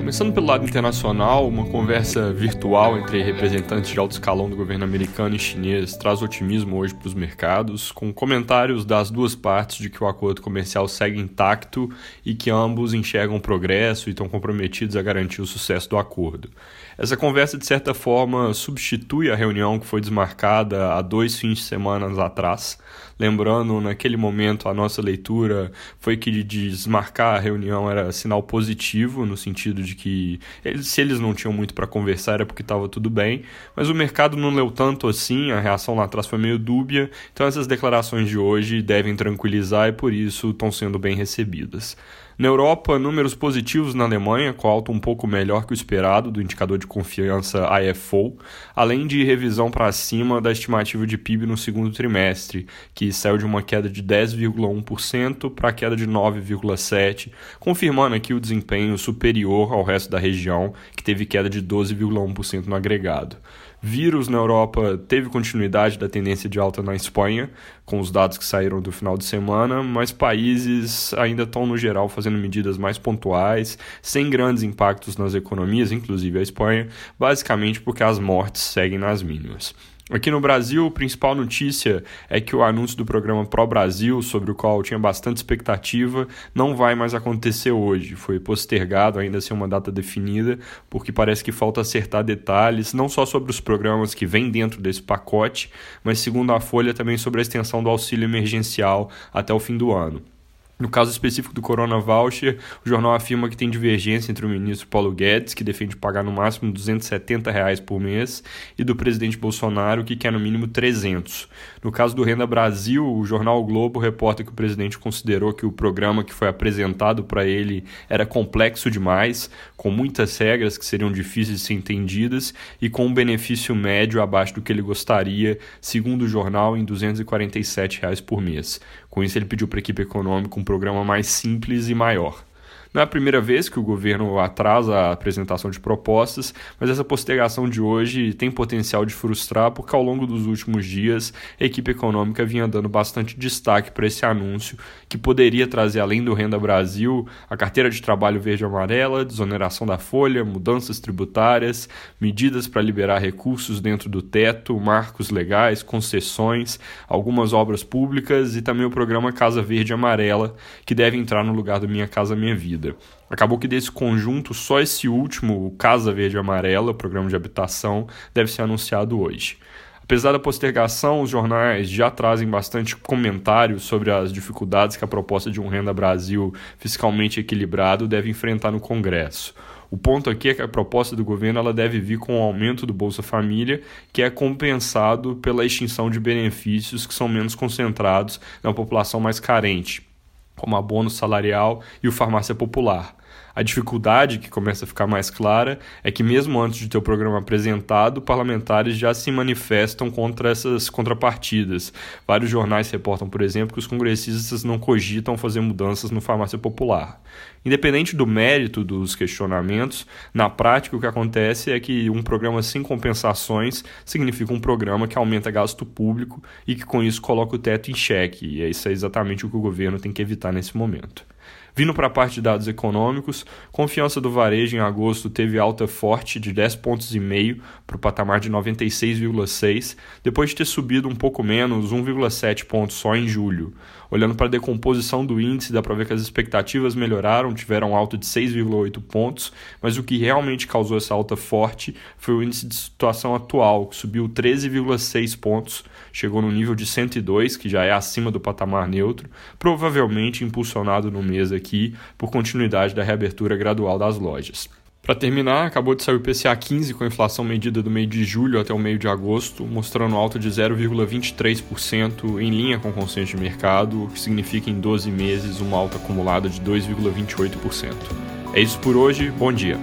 Começando pelo lado internacional, uma conversa virtual entre representantes de alto escalão do governo americano e chinês traz otimismo hoje para os mercados, com comentários das duas partes de que o acordo comercial segue intacto e que ambos enxergam progresso e estão comprometidos a garantir o sucesso do acordo. Essa conversa, de certa forma, substitui a reunião que foi desmarcada há dois fins de semana atrás. Lembrando, naquele momento, a nossa leitura foi que desmarcar a reunião era sinal positivo, no sentido de que eles, se eles não tinham muito para conversar era porque estava tudo bem, mas o mercado não leu tanto assim, a reação lá atrás foi meio dúbia, então essas declarações de hoje devem tranquilizar e por isso estão sendo bem recebidas. Na Europa, números positivos na Alemanha, com alta um pouco melhor que o esperado do indicador de confiança IFO, além de revisão para cima da estimativa de PIB no segundo trimestre, que saiu de uma queda de 10,1% para queda de 9,7%, confirmando aqui o desempenho superior ao resto da região, que teve queda de 12,1% no agregado vírus na Europa teve continuidade da tendência de alta na Espanha, com os dados que saíram do final de semana, mas países ainda estão, no geral, fazendo medidas mais pontuais, sem grandes impactos nas economias, inclusive a Espanha, basicamente porque as mortes seguem nas mínimas. Aqui no Brasil, a principal notícia é que o anúncio do programa Pro Brasil, sobre o qual tinha bastante expectativa, não vai mais acontecer hoje. Foi postergado, ainda sem uma data definida, porque parece que falta acertar detalhes, não só sobre os programas que vêm dentro desse pacote, mas, segundo a Folha, também sobre a extensão do auxílio emergencial até o fim do ano. No caso específico do Corona Voucher, o jornal afirma que tem divergência entre o ministro Paulo Guedes, que defende pagar no máximo 270 reais por mês, e do presidente Bolsonaro, que quer no mínimo 300. No caso do Renda Brasil, o jornal o Globo reporta que o presidente considerou que o programa que foi apresentado para ele era complexo demais, com muitas regras que seriam difíceis de ser entendidas e com um benefício médio abaixo do que ele gostaria, segundo o jornal, em 247 reais por mês. Com isso, ele pediu para a equipe econômica um programa mais simples e maior. Não é a primeira vez que o governo atrasa a apresentação de propostas, mas essa postergação de hoje tem potencial de frustrar, porque ao longo dos últimos dias a equipe econômica vinha dando bastante destaque para esse anúncio, que poderia trazer, além do Renda Brasil, a carteira de trabalho verde-amarela, desoneração da folha, mudanças tributárias, medidas para liberar recursos dentro do teto, marcos legais, concessões, algumas obras públicas e também o programa Casa Verde Amarela, que deve entrar no lugar do Minha Casa Minha Vida vida. Acabou que desse conjunto, só esse último, o Casa Verde Amarela, o programa de habitação, deve ser anunciado hoje. Apesar da postergação, os jornais já trazem bastante comentários sobre as dificuldades que a proposta de um Renda Brasil fiscalmente equilibrado deve enfrentar no Congresso. O ponto aqui é que a proposta do governo ela deve vir com o aumento do Bolsa Família, que é compensado pela extinção de benefícios que são menos concentrados na população mais carente como a bônus salarial e o farmácia popular. A dificuldade que começa a ficar mais clara é que, mesmo antes de ter o programa apresentado, parlamentares já se manifestam contra essas contrapartidas. Vários jornais reportam, por exemplo, que os congressistas não cogitam fazer mudanças no farmácia popular. Independente do mérito dos questionamentos, na prática o que acontece é que um programa sem compensações significa um programa que aumenta gasto público e que com isso coloca o teto em xeque. E isso é exatamente o que o governo tem que evitar nesse momento. Vindo para a parte de dados econômicos, confiança do varejo em agosto teve alta forte de 10 pontos para o patamar de 96,6, depois de ter subido um pouco menos, 1,7 pontos só em julho. Olhando para a decomposição do índice, dá para ver que as expectativas melhoraram, tiveram alta de 6,8 pontos, mas o que realmente causou essa alta forte foi o índice de situação atual, que subiu 13,6 pontos, chegou no nível de 102, que já é acima do patamar neutro, provavelmente impulsionado no mês aqui por continuidade da reabertura gradual das lojas. Para terminar, acabou de sair o PCA 15 com a inflação medida do meio de julho até o meio de agosto, mostrando alta de 0,23% em linha com o consenso de mercado, o que significa em 12 meses uma alta acumulada de 2,28%. É isso por hoje, bom dia!